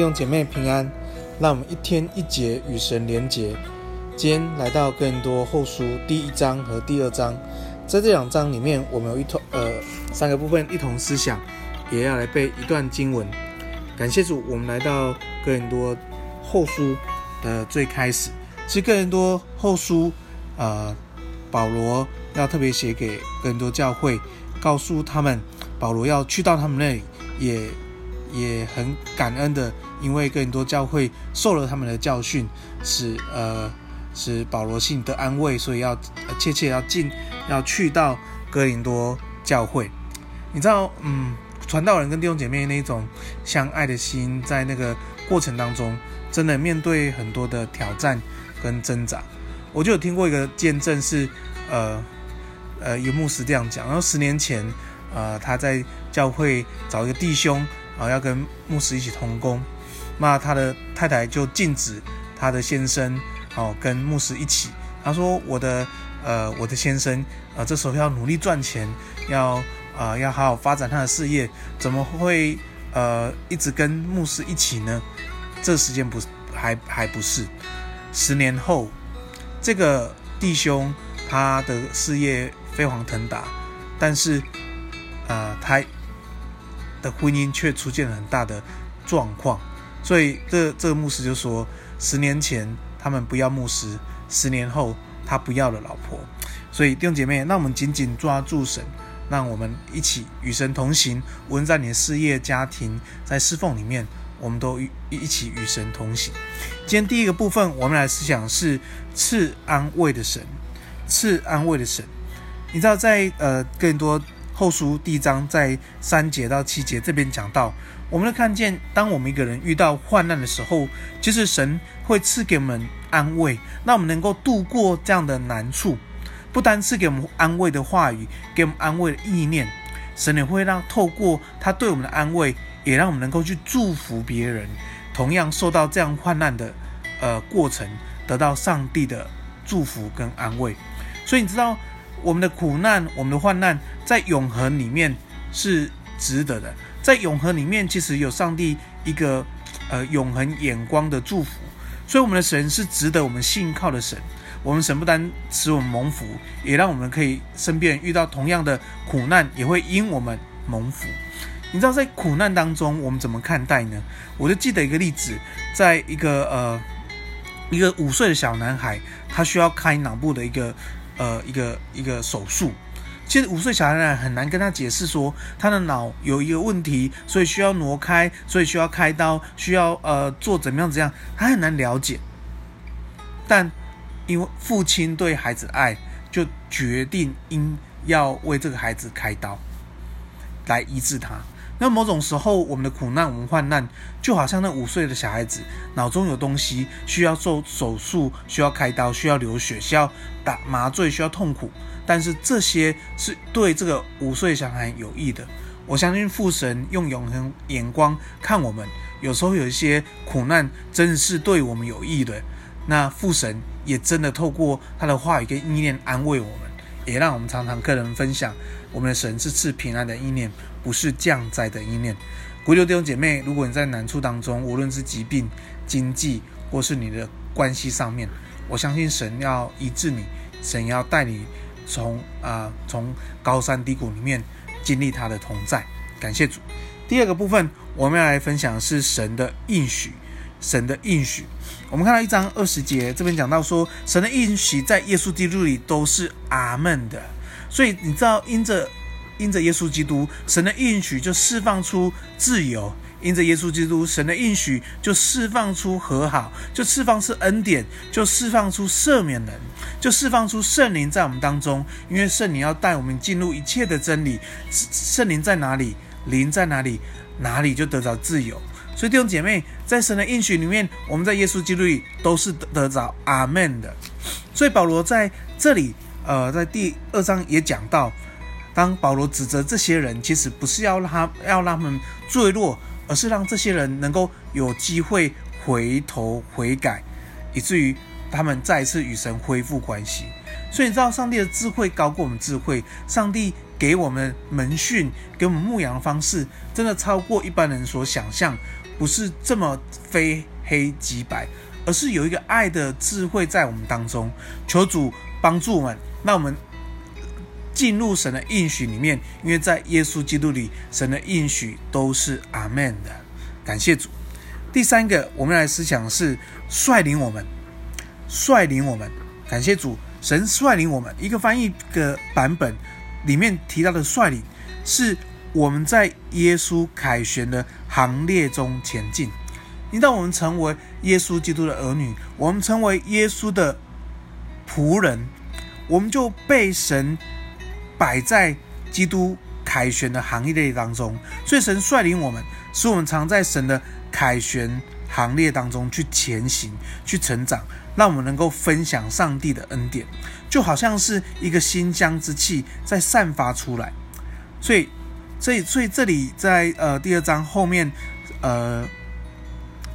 弟兄姐妹平安，让我们一天一节与神连结。今天来到哥林多后书第一章和第二章，在这两章里面，我们有一同呃三个部分一同思想，也要来背一段经文。感谢主，我们来到哥林多后书的最开始。其实哥林多后书，呃，保罗要特别写给哥林多教会，告诉他们保罗要去到他们那里，也。也很感恩的，因为哥林多教会受了他们的教训，使呃使保罗心得安慰，所以要切切要进要去到哥林多教会。你知道，嗯，传道人跟弟兄姐妹那种相爱的心，在那个过程当中，真的面对很多的挑战跟挣扎。我就有听过一个见证是，呃呃，一个牧师这样讲，然后十年前，呃，他在教会找一个弟兄。啊，要跟牧师一起同工，那他的太太就禁止他的先生哦跟牧师一起。他说：“我的呃，我的先生呃，这时候要努力赚钱，要呃要好好发展他的事业，怎么会呃一直跟牧师一起呢？这时间不还还不是十年后，这个弟兄他的事业飞黄腾达，但是、呃、他。”的婚姻却出现了很大的状况，所以这这个牧师就说：十年前他们不要牧师，十年后他不要了老婆。所以弟兄姐妹，让我们紧紧抓住神，让我们一起与神同行。无论在你的事业、家庭，在侍奉里面，我们都一一起与神同行。今天第一个部分，我们来思想是赐安慰的神，赐安慰的神。你知道在呃更多。后书第一章在三节到七节这边讲到，我们能看见，当我们一个人遇到患难的时候，其实神会赐给我们安慰，让我们能够度过这样的难处。不单赐给我们安慰的话语，给我们安慰的意念，神也会让透过他对我们的安慰，也让我们能够去祝福别人，同样受到这样患难的呃过程，得到上帝的祝福跟安慰。所以你知道。我们的苦难，我们的患难，在永恒里面是值得的。在永恒里面，其实有上帝一个呃永恒眼光的祝福，所以我们的神是值得我们信靠的神。我们神不单使我们蒙福，也让我们可以身边遇到同样的苦难，也会因我们蒙福。你知道，在苦难当中，我们怎么看待呢？我就记得一个例子，在一个呃一个五岁的小男孩，他需要开脑部的一个。呃，一个一个手术，其实五岁小孩呢很难跟他解释说他的脑有一个问题，所以需要挪开，所以需要开刀，需要呃做怎么样怎样，他很难了解。但因为父亲对孩子爱，就决定应要为这个孩子开刀，来医治他。那某种时候，我们的苦难、我们患难，就好像那五岁的小孩子脑中有东西需要做手术、需要开刀、需要流血、需要打麻醉、需要痛苦。但是这些是对这个五岁小孩有益的。我相信父神用永恒眼光看我们，有时候有一些苦难真的是对我们有益的。那父神也真的透过他的话语跟意念安慰我们。也让我们常常跟人分享，我们的神是赐平安的意念，不是降灾的意念。鼓励弟兄姐妹，如果你在难处当中，无论是疾病、经济，或是你的关系上面，我相信神要医治你，神要带你从啊、从高山低谷里面经历他的同在。感谢主。第二个部分，我们要来分享是神的应许。神的应许，我们看到一章二十节，这边讲到说，神的应许在耶稣基督里都是阿门的。所以你知道，因着因着耶稣基督，神的应许就释放出自由；因着耶稣基督，神的应许就释放出和好，就释放出恩典，就释放出赦免人，就释放出圣灵在我们。当中。因为圣灵要带我们。进入一切的真理，圣灵在哪里，灵在哪里，哪里就得着自由。所以弟兄姐妹，在神的应许里面，我们在耶稣基督里都是得着阿门的。所以保罗在这里，呃，在第二章也讲到，当保罗指责这些人，其实不是要让他要让他们坠落，而是让这些人能够有机会回头悔改，以至于他们再一次与神恢复关系。所以你知道，上帝的智慧高过我们智慧，上帝给我们门训，给我们牧养的方式，真的超过一般人所想象。不是这么非黑即白，而是有一个爱的智慧在我们当中。求主帮助我们，让我们进入神的应许里面，因为在耶稣基督里，神的应许都是阿门的。感谢主。第三个，我们来思想是率领我们，率领我们。感谢主，神率领我们。一个翻译的版本里面提到的率领，是我们在耶稣凯旋的行列中前进。一旦我们成为耶稣基督的儿女，我们成为耶稣的仆人，我们就被神摆在基督凯旋的行列当中。所以神率领我们，使我们常在神的凯旋行列当中去前行、去成长，让我们能够分享上帝的恩典，就好像是一个馨香之气在散发出来。所以，所以，所以这里在呃第二章后面，呃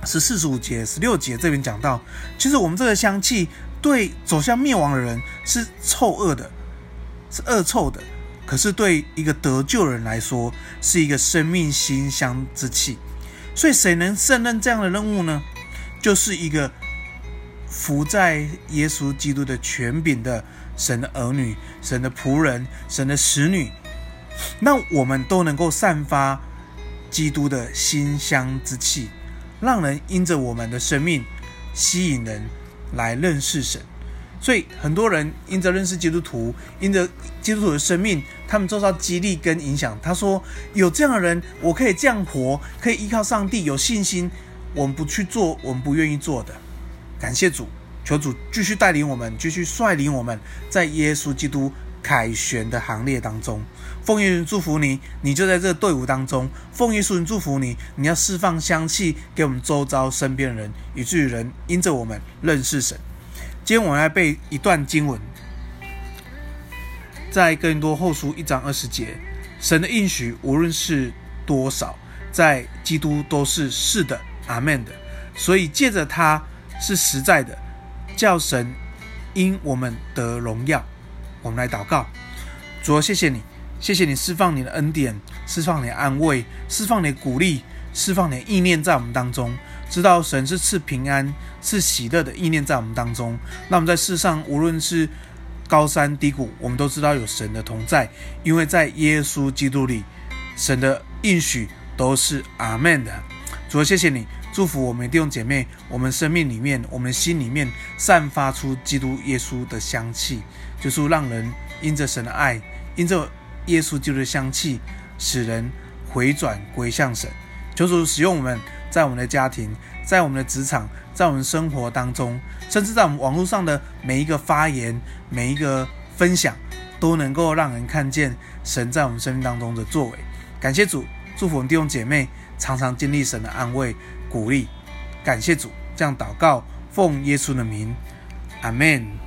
十四十五节、十六节这边讲到，其实我们这个香气对走向灭亡的人是臭恶的，是恶臭的；可是对一个得救人来说，是一个生命馨香之气。所以，谁能胜任这样的任务呢？就是一个服在耶稣基督的权柄的神的儿女、神的仆人、神的使女，那我们都能够散发基督的馨香之气，让人因着我们的生命吸引人来认识神。所以很多人因着认识基督徒，因着基督徒的生命，他们受到激励跟影响。他说：“有这样的人，我可以这样活，可以依靠上帝，有信心。我们不去做，我们不愿意做的。感谢主，求主继续带领我们，继续率领我们，在耶稣基督凯旋的行列当中。奉耶稣祝福你，你就在这个队伍当中。奉耶稣祝福你，你要释放香气给我们周遭身边的人，以至于人因着我们认识神。”今天我们来背一段经文，在更多后书一章二十节，神的应许无论是多少，在基督都是是的，阿门的。所以借着他是实在的，叫神因我们得荣耀。我们来祷告，主啊，谢谢你，谢谢你释放你的恩典，释放你的安慰，释放你的鼓励，释放你的意念在我们当中。知道神是赐平安、赐喜乐的意念在我们当中，那我们在世上无论是高山低谷，我们都知道有神的同在，因为在耶稣基督里，神的应许都是阿门的。主啊，谢谢你祝福我们弟兄姐妹，我们生命里面、我们心里面散发出基督耶稣的香气，就是让人因着神的爱，因着耶稣基督的香气，使人回转归向神。求主使用我们。在我们的家庭，在我们的职场，在我们生活当中，甚至在我们网络上的每一个发言、每一个分享，都能够让人看见神在我们生命当中的作为。感谢主，祝福我们弟兄姐妹常常经历神的安慰、鼓励。感谢主，这样祷告，奉耶稣的名，阿门。